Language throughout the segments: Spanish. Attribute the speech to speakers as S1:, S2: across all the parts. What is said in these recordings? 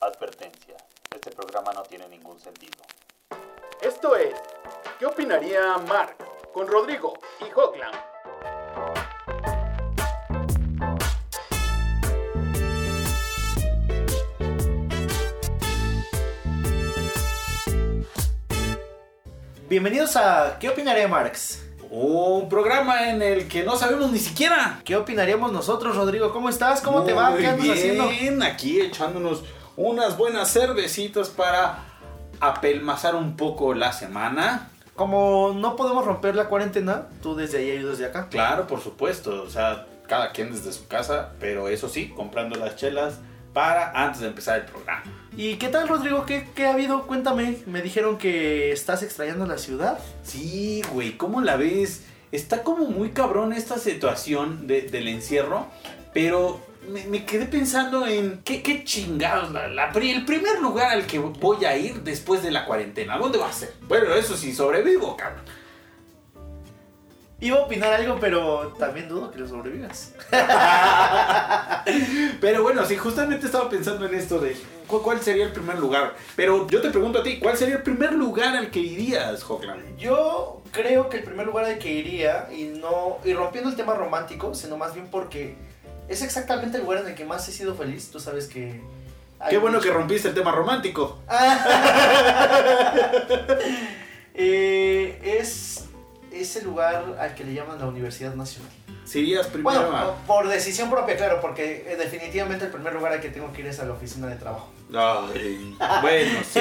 S1: Advertencia. Este programa no tiene ningún sentido.
S2: Esto es ¿Qué opinaría Mark? Con Rodrigo y Hockland.
S3: Bienvenidos a ¿Qué opinaría Marx?
S4: Un programa en el que no sabemos ni siquiera.
S3: ¿Qué opinaríamos nosotros, Rodrigo? ¿Cómo estás? ¿Cómo te va?
S4: Muy
S3: ¿Qué andas
S4: bien,
S3: haciendo?
S4: aquí echándonos unas buenas cervecitas para apelmazar un poco la semana.
S3: Como no podemos romper la cuarentena, tú desde allá y desde acá.
S4: Claro, por supuesto, o sea, cada quien desde su casa, pero eso sí, comprando las chelas para antes de empezar el programa.
S3: ¿Y qué tal, Rodrigo? ¿Qué, qué ha habido? Cuéntame. Me dijeron que estás extrañando la ciudad.
S4: Sí, güey, ¿cómo la ves? Está como muy cabrón esta situación de- del encierro, pero me, me quedé pensando en qué, qué chingados, la- el primer lugar al que voy a ir después de la cuarentena, ¿a ¿dónde va a ser? Bueno, eso sí, sobrevivo, cabrón.
S3: Iba a opinar algo, pero también dudo que lo sobrevivas.
S4: Pero bueno, sí, justamente estaba pensando en esto de cu- cuál sería el primer lugar. Pero yo te pregunto a ti, ¿cuál sería el primer lugar al que irías, Hockland?
S3: Yo creo que el primer lugar al que iría, y no y rompiendo el tema romántico, sino más bien porque es exactamente el lugar en el que más he sido feliz. Tú sabes que...
S4: Qué bueno que rompiste el tema romántico.
S3: Eh, es ese lugar al que le llaman la Universidad Nacional.
S4: Si irías primero
S3: Bueno,
S4: a...
S3: por decisión propia, claro, porque eh, definitivamente el primer lugar al que tengo que ir es a la oficina de trabajo.
S4: Ay, bueno, sí.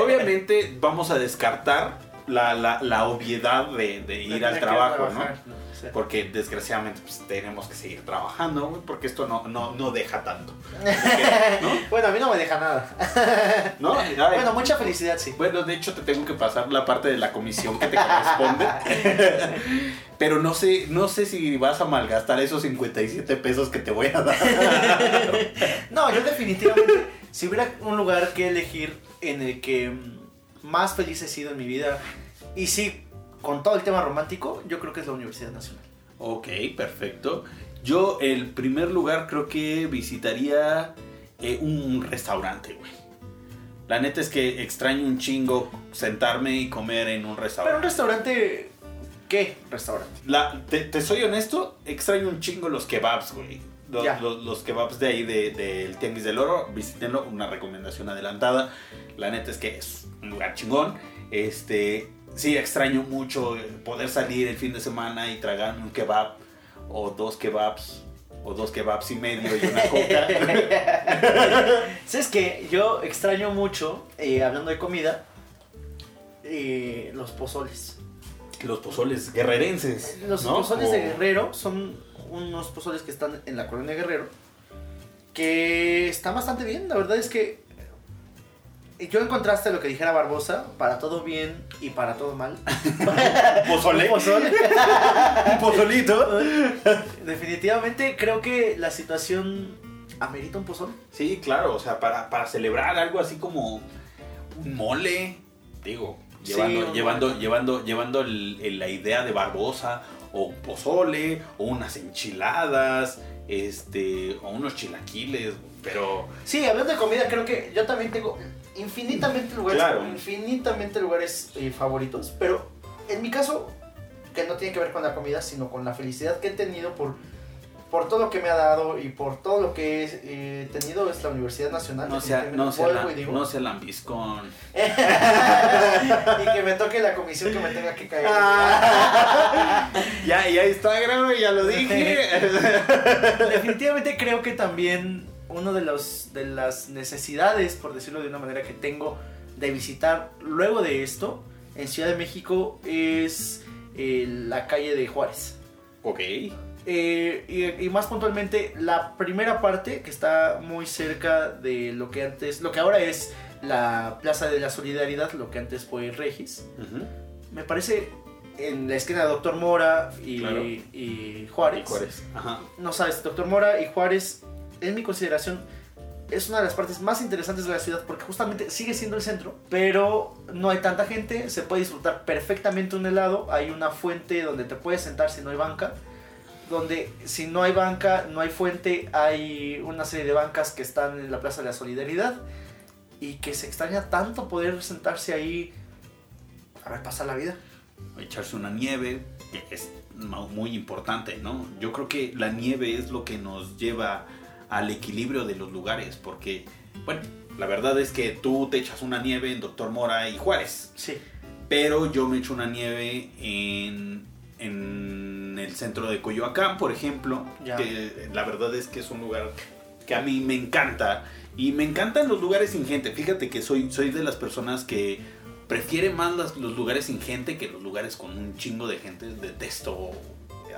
S4: Obviamente vamos a descartar la, la, la obviedad de, de ir al trabajo, ¿no? Porque desgraciadamente pues, tenemos que seguir trabajando, güey, porque esto no, no, no deja tanto.
S3: Bueno, a mí no me deja nada.
S4: ¿No? Ay,
S3: Bueno, mucha felicidad, sí.
S4: Bueno, de hecho te tengo que pasar la parte de la comisión que te corresponde. Pero no sé, no sé si vas a malgastar esos 57 pesos que te voy a dar.
S3: No, yo definitivamente, si hubiera un lugar que elegir en el que más feliz he sido en mi vida, y sí, con todo el tema romántico, yo creo que es la Universidad Nacional.
S4: Ok, perfecto. Yo el primer lugar creo que visitaría eh, un restaurante, güey. La neta es que extraño un chingo sentarme y comer en un
S3: Pero un
S4: restaurante.
S3: restaurante, ¿qué restaurante?
S4: La- te, te soy honesto, extraño un chingo los kebabs, güey. Los, los- los kebabs de ahí del de, Tianguis del Oro, visítenlo, una recomendación adelantada. La neta es que es un lugar chingón. Este, sí, extraño mucho poder salir el fin de semana y tragarme un kebab o dos kebabs o dos kebabs y medio y una coca.
S3: ¿Sabes que Yo extraño mucho, eh, hablando de comida, eh, los pozoles.
S4: los pozoles guerrerenses.
S3: Los
S4: ¿no?
S3: pozoles de Guerrero son unos pozoles que están en la colonia Guerrero. Que están bastante bien. La verdad es que yo en contraste lo que dijera Barbosa, para todo bien y para todo mal.
S4: ¿Pozole?
S3: Un pozole.
S4: Pozolito.
S3: Definitivamente creo que la situación amerita un pozole.
S4: Sí, claro, o sea, para, para celebrar algo así como un mole, digo, llevando, llevando,
S3: mole.
S4: llevando, llevando el- el- la idea de Barbosa, o un pozole, o unas enchiladas, este, o unos chilaquiles, pero
S3: Sí, hablando de comida, creo que yo también tengo infinitamente lugares,
S4: Claro.
S3: infinitamente lugares eh, favoritos, pero en mi caso, que no tiene que ver con la comida, sino con la felicidad que he tenido por, por todo lo que me ha dado y por todo lo que he eh, tenido es la Universidad Nacional.
S4: no sea, no sea, la-
S3: digo.
S4: no sea lambiscón.
S3: y que me toque la comisión que me tenga que caer.
S4: Ya, ya está grave, ya lo dije.
S3: Definitivamente creo que también uno de los de las necesidades, por decirlo de una manera, que tengo de visitar luego de esto en Ciudad de México es eh, la calle de Juárez.
S4: ok.
S3: Eh, y, y más puntualmente la primera parte que está muy cerca de lo que antes, lo que ahora es la Plaza de la Solidaridad, lo que antes fue Regis. Me parece en la esquina de Doctor Mora y,
S4: Claro.
S3: y Juárez.
S4: Y Juárez. Ajá.
S3: No sabes, Doctor Mora y Juárez, en mi consideración, es una de las partes más interesantes de la ciudad porque justamente sigue siendo el centro, pero no hay tanta gente, se puede disfrutar perfectamente un helado, hay una fuente donde te puedes sentar si no hay banca. donde si no hay banca, no hay fuente, hay una serie de bancas que están en la Plaza de la Solidaridad y que se extraña tanto poder sentarse ahí a ver pasar la vida.
S4: echarse una nieve, que es mu- muy importante, ¿no? Yo creo que la nieve es lo que nos lleva al equilibrio de los lugares, porque, bueno, la verdad es que tú te echas una nieve en Doctor Mora y Juárez,
S3: Sí.
S4: pero yo me echo una nieve en, en el centro de Coyoacán, por ejemplo,
S3: Ya.
S4: que la verdad es que es un lugar que a mí me encanta. Y me encantan los lugares sin gente. Fíjate que soy, soy de las personas que prefiere más las- los lugares sin gente que los lugares con un chingo de gente. Detesto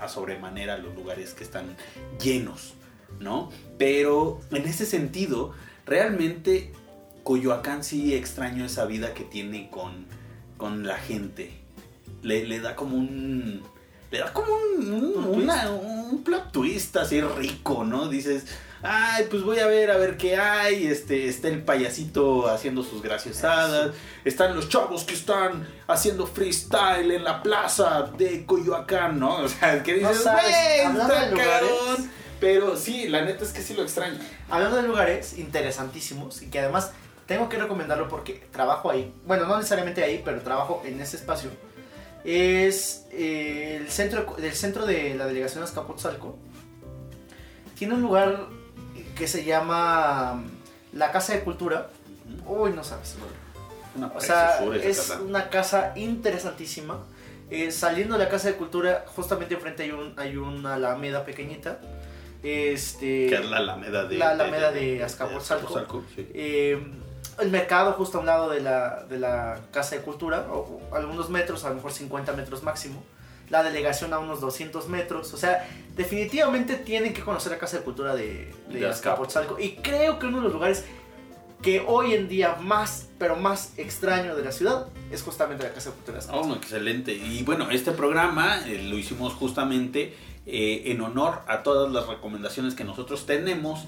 S4: a sobremanera los lugares que están llenos, ¿no? Pero en ese sentido, realmente Coyoacán sí extraño esa vida que tiene con, con la gente. Le, le da como un... Le da como un, un-
S3: ¿Un
S4: una- un plot twist así rico, ¿no? Dices, ay, pues voy a ver, a ver qué hay. Este, está el payasito haciendo sus graciosadas. Están los chavos que están haciendo freestyle en la plaza de Coyoacán, ¿no? O sea, que
S3: No
S4: dices,
S3: sabes,
S4: "Güey,
S3: hablando
S4: está
S3: de lugares".
S4: cabrón". Pero sí, la neta es que sí lo extraño.
S3: Hablando de lugares interesantísimos y que además tengo que recomendarlo porque trabajo ahí. Bueno, no necesariamente ahí, pero trabajo en ese espacio. Es eh, el centro del centro de la delegación Azcapotzalco. Tiene un lugar que se llama mm, la Casa de Cultura. Uy, no sabes.
S4: Una
S3: O sea, es
S4: casa.
S3: una casa interesantísima. Eh, saliendo de la Casa de Cultura, justamente enfrente hay, un, hay una alameda pequeñita. Este,
S4: Que es la Alameda de,
S3: la Alameda de Azcapotzalco.
S4: Azcapotzalco, sí.
S3: eh, el mercado justo a un lado de la, de la Casa de Cultura, o, o algunos metros, a lo mejor 50 metros máximo. La delegación a unos 200 metros. O sea, definitivamente tienen que conocer la Casa de Cultura de, de
S4: De
S3: Azcapotzalco. Y creo que uno de los lugares que hoy en día más, pero más extraño de la ciudad es justamente la Casa de Cultura de Azcapotzalco.
S4: Oh, excelente. Y bueno, este programa eh, lo hicimos justamente eh, en honor a todas las recomendaciones que nosotros tenemos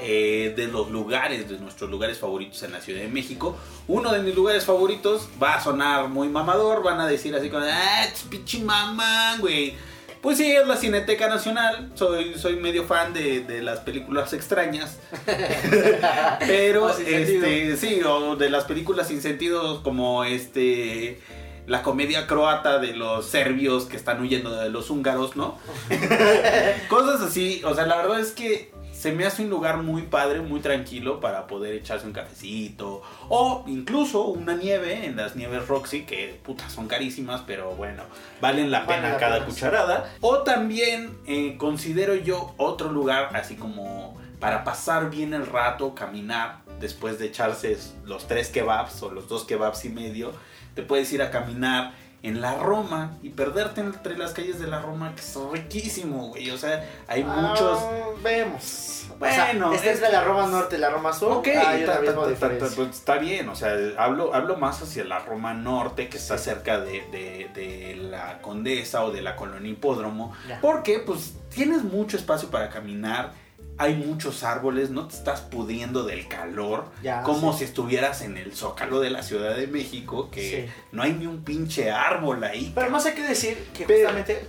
S4: eh, de los lugares, de nuestros lugares favoritos en la Ciudad de México. Uno de mis lugares favoritos va a sonar muy mamador, van a decir así como, ah, ch, pinche mamán, güey. Pues sí, es la Cineteca Nacional. Soy, soy medio fan de, de las películas extrañas. Pero,
S3: sentido.
S4: este, sí, o de las películas sin sentido como este la comedia croata de los serbios que están huyendo de los húngaros, ¿no? Cosas así, o sea, la verdad es que se me hace un lugar muy padre, muy tranquilo para poder echarse un cafecito o incluso una nieve en las nieves Roxy que puta son carísimas, pero bueno, valen la pena cada cucharada. O también eh, considero yo otro lugar así como para pasar bien el rato, caminar después de echarse los tres kebabs o los dos kebabs y medio, te puedes ir a caminar en la Roma y perderte entre las calles de la Roma, que es riquísimo, güey. O sea, hay muchos.
S3: Ah, vemos.
S4: Bueno,
S3: o sea, este
S4: es-
S3: de la Roma Norte la Roma Sur.
S4: Ok, ta- ta- ta- pues está bien, o sea, hablo, hablo más hacia la Roma Norte, que está
S3: Sí.
S4: cerca de, de- de la Condesa o de la Colonia Hipódromo,
S3: Ya.
S4: porque pues tienes mucho espacio para caminar, hay muchos árboles, no te estás pudiendo del calor,
S3: Ya,
S4: como
S3: sí.
S4: si estuvieras en el zócalo de la Ciudad de México, que
S3: Sí.
S4: no hay ni un pinche árbol ahí.
S3: Pero más hay que decir que
S4: Pero-
S3: justamente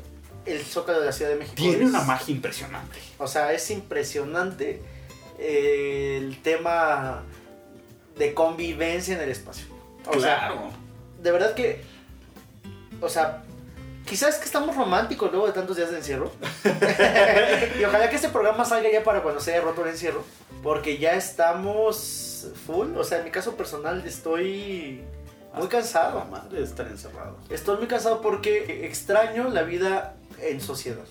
S3: el Zócalo de la Ciudad de México
S4: Tiene
S3: es-
S4: una magia impresionante.
S3: O sea, es impresionante eh, el tema de convivencia en el espacio. O sea,
S4: claro.
S3: de verdad que, o sea, quizás que estamos románticos luego de tantos días de encierro. y ojalá que este programa salga ya para cuando se haya roto el encierro, porque ya estamos full. O sea, en mi caso personal estoy muy
S4: La
S3: cansado.
S4: madre de estar encerrado.
S3: Estoy muy cansado porque extraño la vida en sociedad.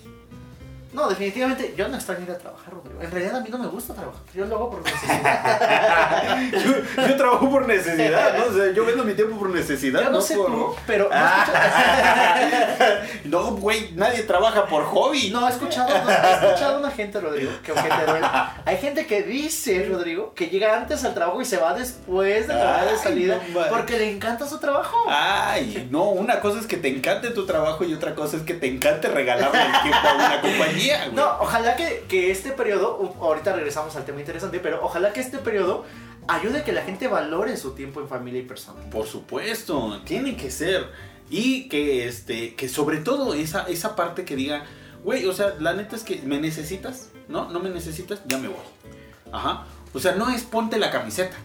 S3: No, definitivamente yo no extraño ir a trabajar, Rodrigo. En realidad a mí no me gusta trabajar. Yo lo hago por necesidad.
S4: yo, yo trabajo por necesidad, ¿no? O sea, yo vendo mi tiempo por necesidad.
S3: Yo no sé
S4: por-
S3: tú, pero no
S4: güey, nadie trabaja por hobby.
S3: No, he escuchado, no, he escuchado a una gente, Rodrigo, que aunque te duela, hay gente que dice, Rodrigo, que llega antes al trabajo y se va después de la hora de salida
S4: no
S3: porque le encanta su trabajo.
S4: Ay, no, una cosa es que te encante tu trabajo y otra cosa es que te encante regalarle el tiempo a una compañía, güey.
S3: No, ojalá que, que este periodo, ahorita regresamos al tema interesante, pero ojalá que este periodo ayude a que la gente valore su tiempo en familia y persona.
S4: Por supuesto, tiene que ser. Y que este, que sobre todo esa, esa parte que diga, güey, o sea, la neta es que me necesitas, ¿no? No me necesitas, ya me voy. Ajá. O sea, no es ponte la camiseta.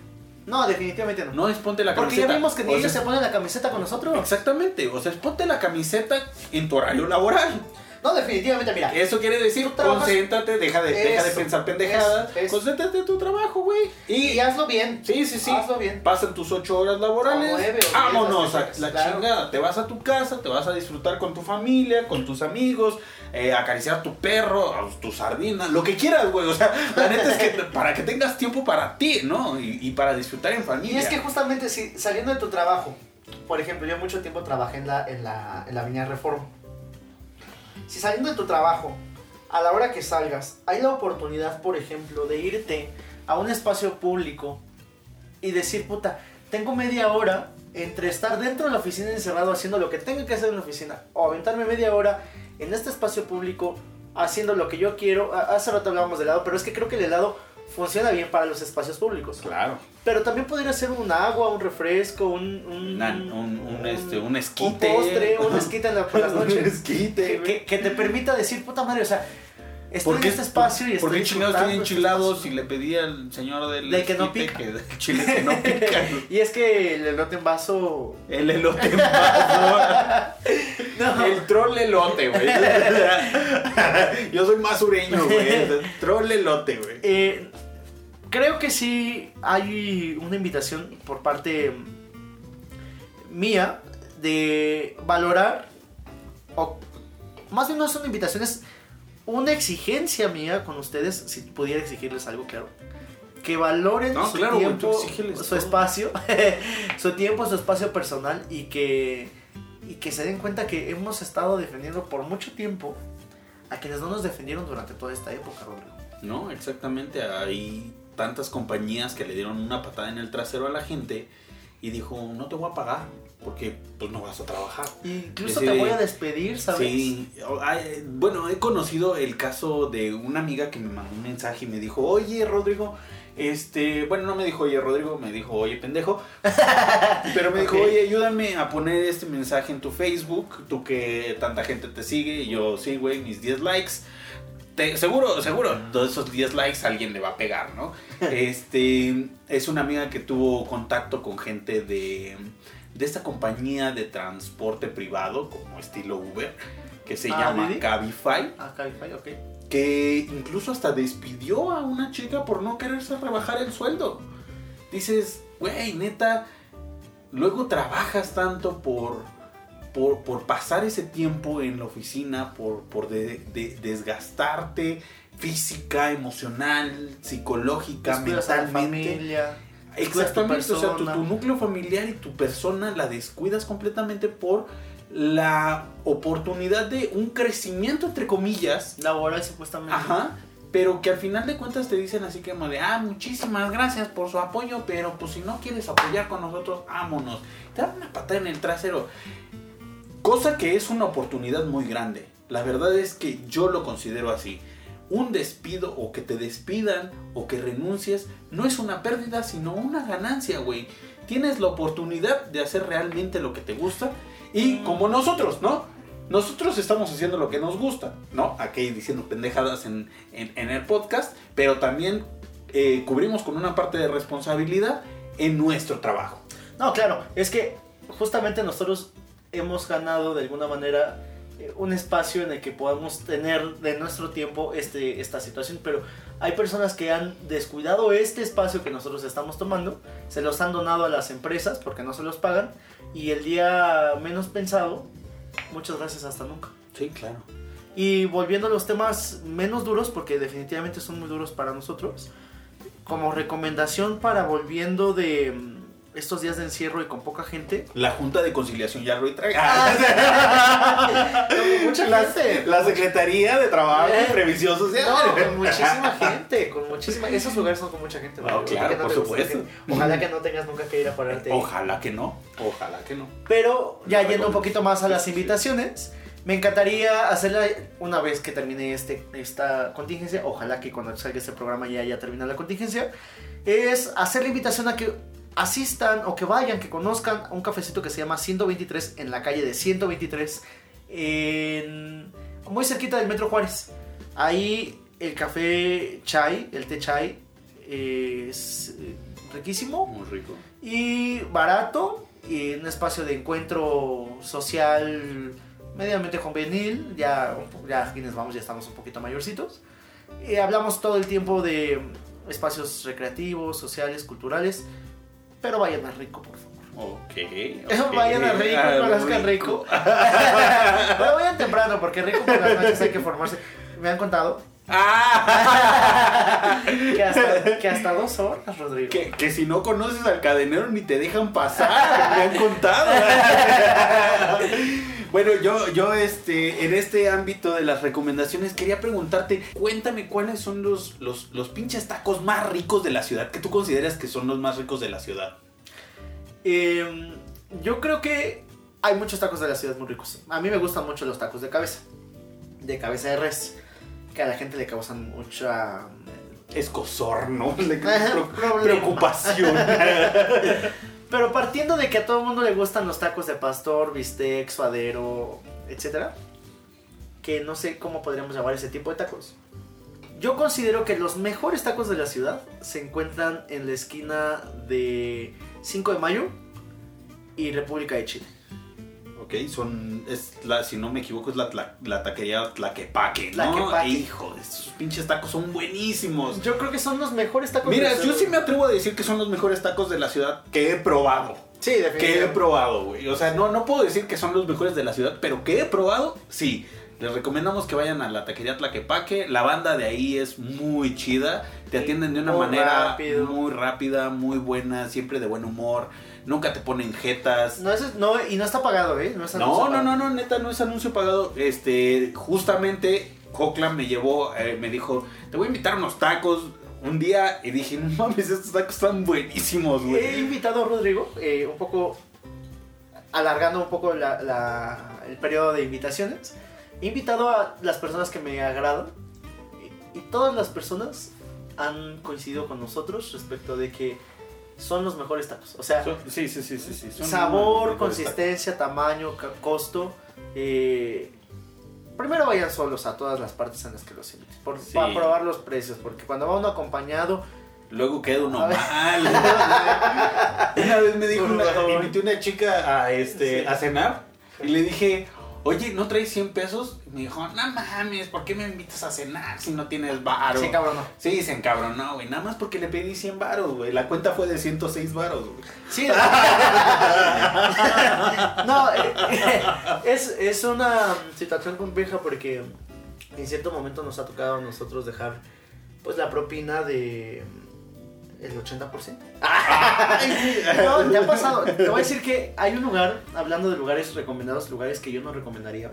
S3: No, definitivamente no.
S4: No es ponte la
S3: Porque
S4: camiseta.
S3: ya vimos que ni
S4: O
S3: ellos
S4: sea,
S3: se ponen la camiseta con nosotros.
S4: Exactamente, o sea, es ponte la camiseta en tu horario laboral.
S3: No, definitivamente, mira.
S4: Eso quiere decir, concéntrate, deja de, deja de pensar pendejadas,
S3: eso, eso.
S4: concéntrate en tu trabajo, güey.
S3: Y,
S4: Y,
S3: hazlo bien.
S4: sí, sí, sí,
S3: Hazlo bien.
S4: pasan tus ocho horas laborales,
S3: O nueve o diez,
S4: vámonos a la
S3: claro.
S4: chingada, te vas a tu casa, te vas a disfrutar con tu familia, con tus amigos, eh, acariciar tu perro, a tu sardina, lo que quieras, güey, o sea, la neta es que para que tengas tiempo para ti, ¿no? Y, y para disfrutar en
S3: Y
S4: familia.
S3: es que justamente si saliendo de tu trabajo, por ejemplo, yo mucho tiempo trabajé en la, en la, en la Avenida Reforma. Si saliendo de tu trabajo, a la hora que salgas, hay la oportunidad, por ejemplo, de irte a un espacio público y decir, puta, tengo media hora entre estar dentro de la oficina encerrado haciendo lo que tengo que hacer en la oficina o aventarme media hora en este espacio público haciendo lo que yo quiero. Hace rato hablábamos del helado, pero es que creo que el helado funciona bien para los espacios públicos.
S4: Claro,
S3: Pero también podría ser un agua, un refresco, un... Un,
S4: Una- un- un, este, un
S3: un
S4: esquite.
S3: postre, un esquite en la- por las
S4: Un
S3: noches.
S4: esquite,
S3: que, te permita decir, puta madre, o sea, estoy
S4: ¿Por
S3: en este espacio y estoy
S4: ¿Por qué chingados
S3: disfrutando
S4: tienen
S3: este
S4: enchilados
S3: espacio?
S4: y le pedí al señor del
S3: que no pica.
S4: que del chile que no pica?
S3: Y es que el elote en vaso...
S4: El elote en vaso.
S3: No,
S4: El troll elote, güey. Yo soy más sureño, güey. Troll elote, güey.
S3: Eh, creo que sí hay una invitación por parte mía de valorar, o más bien no es una invitación, es una exigencia mía con ustedes, si pudiera exigirles algo, claro. Que valoren
S4: No,
S3: su
S4: claro,
S3: tiempo, su
S4: todo.
S3: espacio, su tiempo, su espacio personal y que, y que se den cuenta que hemos estado defendiendo por mucho tiempo a quienes no nos defendieron durante toda esta época, Rodrigo.
S4: No, exactamente. Hay tantas compañías que le dieron una patada en el trasero a la gente y dijo, no te voy a pagar porque pues no vas a trabajar.
S3: Incluso te voy a despedir, ¿sabes?
S4: Sí, bueno, he conocido el caso de una amiga que me mandó un mensaje y me dijo, oye Rodrigo, este, bueno, no me dijo oye Rodrigo, me dijo oye pendejo, pero me dijo, oye, ayúdame a poner este mensaje en tu Facebook, tú que tanta gente te sigue, y yo, sí, güey, mis 10 likes. Te- seguro, seguro, todos esos 10 likes alguien le va a pegar, ¿no? Este, es una amiga que tuvo contacto con gente de, de esta compañía de transporte privado, como estilo Uber, que se
S3: Ah,
S4: llama
S3: ¿Didi?
S4: Cabify,
S3: Ah, Cabify, ok.
S4: Que incluso hasta despidió a una chica por no quererse rebajar el sueldo. Dices, güey, neta, luego trabajas tanto por, por, por pasar ese tiempo en la oficina, por, por de- de- desgastarte física, emocional, psicológica,
S3: Descuidas a la
S4: mentalmente.
S3: familia. tu
S4: Exactamente, o sea, tu núcleo familiar y tu persona la descuidas completamente por la oportunidad de un crecimiento, entre comillas,
S3: Laboral, supuestamente.
S4: Ajá. Pero que al final de cuentas te dicen así como de, ah, muchísimas gracias por su apoyo, pero pues si no quieres apoyar con nosotros, vámonos. Te dan una patada en el trasero. Cosa que es una oportunidad muy grande. La verdad es que yo lo considero así. Un despido o que te despidan o que renuncies no es una pérdida, sino una ganancia, güey. Tienes la oportunidad de hacer realmente lo que te gusta y como nosotros, ¿no? Nosotros estamos haciendo lo que nos gusta, ¿no? Aquí diciendo pendejadas en, en- el podcast, pero también eh, cubrimos con una parte de responsabilidad en nuestro trabajo.
S3: No, claro, es que justamente nosotros hemos ganado de alguna manera eh, un espacio en el que podamos tener de nuestro tiempo este, esta situación, pero hay personas que han descuidado este espacio que nosotros estamos tomando, se los han donado a las empresas porque no se los pagan y el día menos pensado, muchas gracias hasta nunca.
S4: Sí, claro.
S3: Y volviendo a los temas menos duros, porque definitivamente son muy duros para nosotros, como recomendación para volviendo de estos días de encierro y con poca gente.
S4: La Junta de Conciliación ya lo trae.
S3: Con mucha
S4: la,
S3: gente.
S4: la Secretaría de Trabajo
S3: Eh,
S4: y Previsión Social.
S3: No, con muchísima gente, con muchísima... Esos lugares son con mucha gente.
S4: Ah, por supuesto.
S3: Ojalá que no tengas nunca que ir a pararte.
S4: Ojalá que no. Ojalá que no.
S3: Pero ya yendo un poquito más a las invitaciones, me encantaría hacerla una vez que termine este, esta contingencia, ojalá que cuando salga este programa ya haya terminado la contingencia, es hacer la invitación a que asistan o que vayan, que conozcan un cafecito que se llama 123 en la calle de 123 en muy cerquita del Metro Juárez. Ahí el café chai, el té chai, eh, es eh, riquísimo
S4: Muy rico.
S3: y barato y un espacio de encuentro social medianamente juvenil. Ya, ya quienes vamos ya estamos un poquito mayorcitos. Y hablamos todo el tiempo de espacios recreativos, sociales, culturales. Pero vayan más rico, por favor.
S4: Ok.
S3: Vayan a rico,
S4: Ah,
S3: conozcan rico. Pero vayan temprano, porque rico por las noches hay que formarse. Me han contado
S4: Ah,
S3: que hasta, que hasta dos horas, Rodrigo.
S4: que, que si no conoces al cadenero ni te dejan pasar, me han contado. Bueno, yo, yo este, en este ámbito de las recomendaciones quería preguntarte, cuéntame cuáles son los, los, los pinches tacos más ricos de la ciudad, que tú consideras que son los más ricos de la ciudad.
S3: Eh, yo creo que hay muchos tacos de la ciudad muy ricos. A mí me gustan mucho los tacos de cabeza. De cabeza de res. Que a la gente le causan mucha...
S4: Escosor, ¿no? Le- preocupación.
S3: Pero partiendo de que a todo el mundo le gustan los tacos de pastor, bistec, suadero, etc. Que no sé cómo podríamos llamar ese tipo de tacos. Yo considero que los mejores tacos de la ciudad se encuentran en la esquina de 5 de mayo y República de Chile.
S4: Ok, son, es la, si no me equivoco, es la, la, la taquería Tlaquepaque, ¿no?
S3: Tlaquepaque.
S4: Hijo, esos pinches tacos son buenísimos.
S3: Yo creo que son los mejores tacos de
S4: Mira,
S3: la
S4: yo
S3: ciudad.
S4: sí me atrevo a decir que son los mejores tacos de la ciudad que he probado.
S3: Sí,
S4: Que he
S3: definitivamente.
S4: probado, güey. O sea, no, no puedo decir que son los mejores de la ciudad, pero que he probado, sí. Les recomendamos que vayan a la taquería Tlaquepaque. La banda de ahí es muy chida. Te atienden de una
S3: muy
S4: manera
S3: rápido.
S4: muy rápida, muy buena, siempre de buen humor. Nunca te ponen jetas.
S3: No, eso es- no, y no está pagado, ¿eh? No, es
S4: No,
S3: anuncio
S4: no,
S3: pagado.
S4: no, no, neta, no es anuncio pagado. Este, justamente, Hoklan me llevó, eh, me dijo, te voy a invitar unos tacos un día. Y dije, no mames, estos tacos están buenísimos,
S3: He
S4: güey.
S3: invitado a Rodrigo, eh, un poco alargando un poco la- la- el periodo de invitaciones. He invitado a las personas que me agradan y, y todas las personas han coincidido con nosotros respecto de que son los mejores tacos. O sea,
S4: Son- sí, sí, sí, sí, sí. son
S3: sabor, consistencia, tamaño, ca- costo. eh, primero vayan solos a todas las partes en las que los inviten. Por,
S4: Sí.
S3: Para probar los precios, porque cuando va uno acompañado,
S4: tacos. Luego queda uno mal. una vez me dijo, una, invité a una chica a, este,
S3: Sí.
S4: a cenar y le dije, oye, ¿no traes 100 pesos? Y me dijo, no mames, ¿por qué me invitas a cenar si no tienes varo?
S3: sí, cabrón, no.
S4: Sí, se encabronó, güey. Nada más porque le pedí 100 varos, güey. La cuenta fue de 106 varos, güey.
S3: Sí. no, eh, eh, es, es una situación compleja porque en cierto momento nos ha tocado a nosotros dejar pues la propina de el 80%. no, te ha pasado. Te voy a decir que hay un lugar, hablando de lugares recomendados, lugares que yo no recomendaría,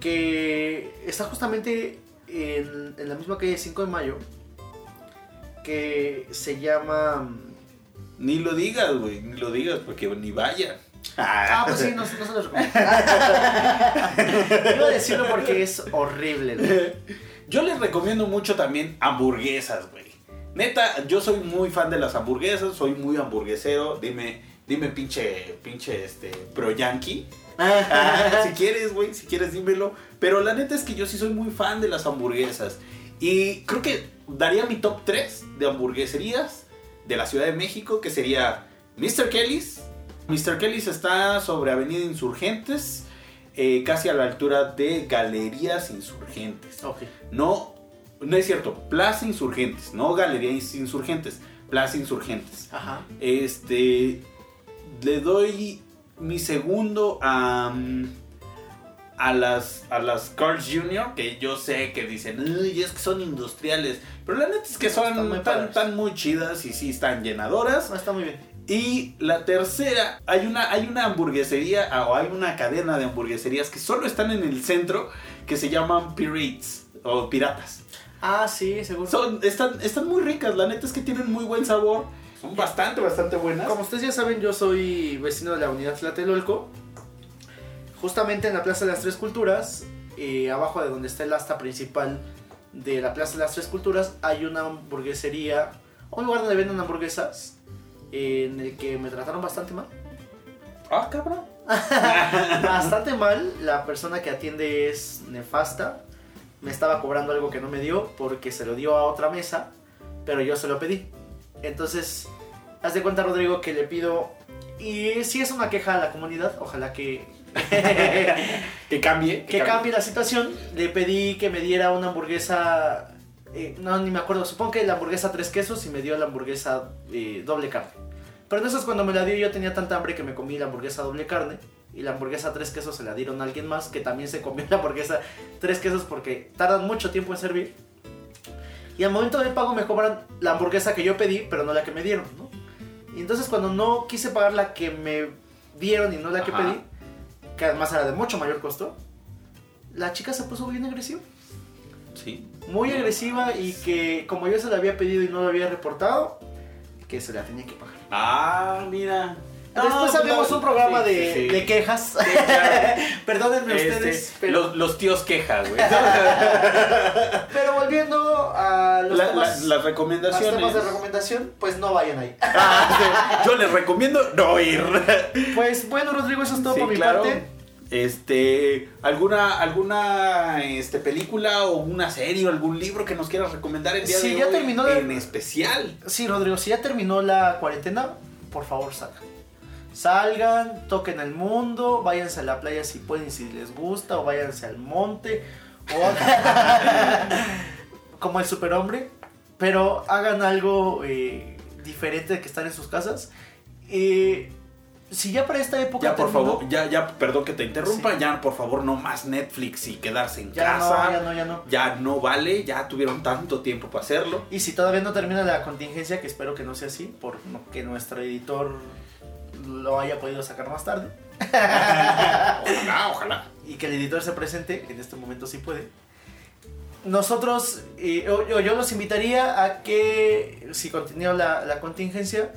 S3: que está justamente en, en la misma calle 5 de mayo, que se llama...
S4: Ni lo digas, güey. Ni lo digas porque ni vaya.
S3: Ah, pues sí, no, no se los recomiendo. A decirlo porque es horrible. ¿no?
S4: Yo les recomiendo mucho también hamburguesas, güey. Neta, yo soy muy fan de las hamburguesas, soy muy hamburguesero. Dime, dime pinche, pinche, este, pro yankee. Ah, si quieres, güey, si quieres dímelo. Pero la neta es que yo sí soy muy fan de las hamburguesas. Y creo que daría mi top 3 de hamburgueserías de la Ciudad de México, que sería Mr. Kelly's. Mr. Kelly's está sobre Avenida Insurgentes, eh, casi a la altura de Galerías Insurgentes.
S3: Ok.
S4: No, no es cierto, Plaza Insurgentes, no Galerías Insurgentes, Plaza Insurgentes.
S3: Ajá.
S4: Este, le doy mi segundo a, mm, a las a las Carl's Jr. que yo sé que dicen, "Uy, es que son industriales, pero la neta es que son
S3: muy
S4: tan, tan muy chidas y sí están llenadoras.
S3: No, está muy bien.
S4: Y la tercera, hay una, hay una hamburguesería ah, o hay una cadena de hamburgueserías que solo están en el centro que se llaman Pirates o Piratas.
S3: Ah, sí, seguro.
S4: Son, están, están muy ricas, la neta es que tienen muy buen sabor. Son bastante, bastante buenas.
S3: Como ustedes ya saben, yo soy vecino de la unidad Tlatelolco. Justamente en la Plaza de las Tres Culturas, eh, abajo de donde está el asta principal de la Plaza de las Tres Culturas, hay una hamburguesería, un lugar donde venden hamburguesas, en el que me trataron bastante mal.
S4: Ah, cabrón.
S3: bastante mal. La persona que atiende es nefasta. Me estaba cobrando algo que no me dio porque se lo dio a otra mesa, pero yo se lo pedí. Entonces, haz de cuenta, Rodrigo, que le pido. Y si es una queja a la comunidad, ojalá que.
S4: Que cambie.
S3: que cambie la situación. Le pedí que me diera una hamburguesa. eh, no, ni me acuerdo. Supongo que la hamburguesa tres quesos y me dio la hamburguesa eh, doble carne. Pero en cuando me la dio yo tenía tanta hambre que me comí la hamburguesa doble carne. Y la hamburguesa tres quesos se la dieron a alguien más que también se comió la hamburguesa tres quesos porque tardan mucho tiempo en servir. Y al momento del pago me cobran la hamburguesa que yo pedí, pero no la que me dieron, ¿no? Y entonces cuando no quise pagar la que me dieron y no la que
S4: Ajá.
S3: pedí, que además era de mucho mayor costo, la chica se puso bien agresiva.
S4: Sí.
S3: Muy agresiva y que como yo se la había pedido y no lo había reportado, que se la tenía que pagar.
S4: Ah, mira.
S3: Después
S4: No,
S3: abrimos
S4: no,
S3: un programa
S4: sí,
S3: de,
S4: sí,
S3: de quejas.
S4: claro.
S3: Perdónenme
S4: Este,
S3: ustedes, pero,
S4: los, los tíos quejas, güey.
S3: pero volviendo a los
S4: La-
S3: temas,
S4: la- las recomendaciones.
S3: temas de recomendación, pues no vayan ahí.
S4: Ah, sí. Yo les recomiendo no ir.
S3: Pues bueno, Rodrigo, eso es todo
S4: Sí,
S3: por mi
S4: claro.
S3: parte.
S4: Este, alguna alguna este película o una serie o algún libro que nos quieras recomendar el día
S3: Sí,
S4: de
S3: ya
S4: hoy
S3: terminó de-
S4: en especial.
S3: Sí, Rodrigo, si ya terminó la cuarentena, por favor salgan. Salgan, toquen el mundo, váyanse a la playa si pueden, si les gusta, o váyanse al monte, o como el superhombre, pero hagan algo eh, diferente de que estar en sus casas. Eh, si ya para esta época
S4: Ya por
S3: terminó-
S4: favor, ya ya perdón que te interrumpa,
S3: Sí.
S4: ya por favor no más Netflix y quedarse en
S3: ya
S4: casa.
S3: no, ya no, ya no.
S4: Ya no vale, ya tuvieron tanto tiempo para hacerlo.
S3: Y si todavía no termina la contingencia, que espero que no sea así, porque nuestro editor lo haya podido sacar más tarde.
S4: Ojalá, ojalá.
S3: y que el editor se presente, en este momento sí puede. Nosotros, eh, yo, los invitaría a que, si continúa la, la contingencia,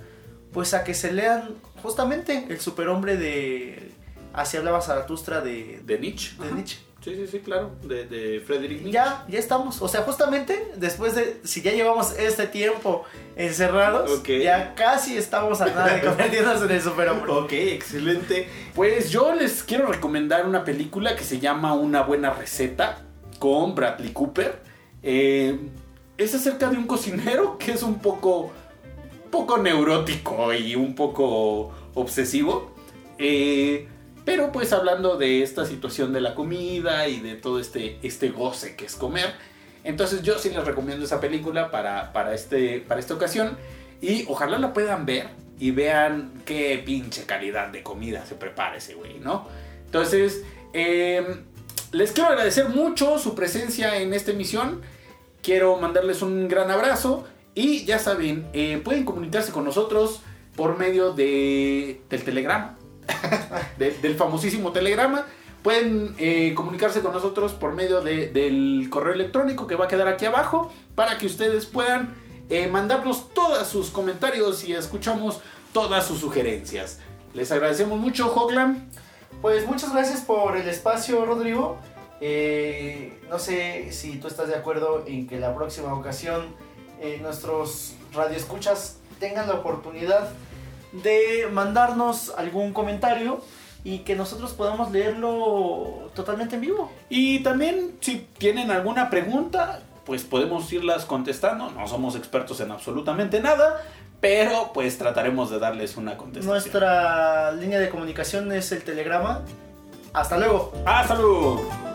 S3: pues a que se lean justamente el superhombre de Así hablaba Zaratustra de,
S4: De Nietzsche.
S3: de. Nietzsche.
S4: Sí, sí, sí, claro. De, de Nietzsche.
S3: Ya, ya estamos. O sea, justamente después de, si ya llevamos este tiempo encerrados, ya casi estamos a nada de convertirnos en el superhombre.
S4: Ok, excelente. Pues yo les quiero recomendar una película que se llama Una buena receta con Bradley Cooper. Eh, es acerca de un cocinero que es un poco, poco neurótico y un poco obsesivo. Eh, pero pues hablando de esta situación de la comida y de todo este, este goce que es comer. Entonces yo sí les recomiendo esa película para, para, este, para esta ocasión. Y ojalá la puedan ver y vean qué pinche calidad de comida se prepara ese güey, ¿no? Entonces, eh, les quiero agradecer mucho su presencia en esta emisión. Quiero mandarles un gran abrazo. Y ya saben, eh, pueden comunicarse con nosotros por medio de, del telegrama. de- del famosísimo telegrama. Pueden eh, comunicarse con nosotros por medio de- del correo electrónico que va a quedar aquí abajo para que ustedes puedan eh, mandarnos todos sus comentarios y escuchamos todas sus sugerencias. Les agradecemos mucho, Hoglan.
S3: Pues muchas gracias por el espacio, Rodrigo. Eh, no sé si tú estás de acuerdo en que la próxima ocasión nuestros radioescuchas tengan la oportunidad de mandarnos algún comentario y que nosotros podamos leerlo totalmente en vivo.
S4: Y también, si tienen alguna pregunta, pues podemos irlas contestando. No somos expertos en absolutamente nada, pero pues trataremos de darles una contestación.
S3: Nuestra línea de comunicación es el telegrama. Hasta luego.
S4: ¡Hasta luego!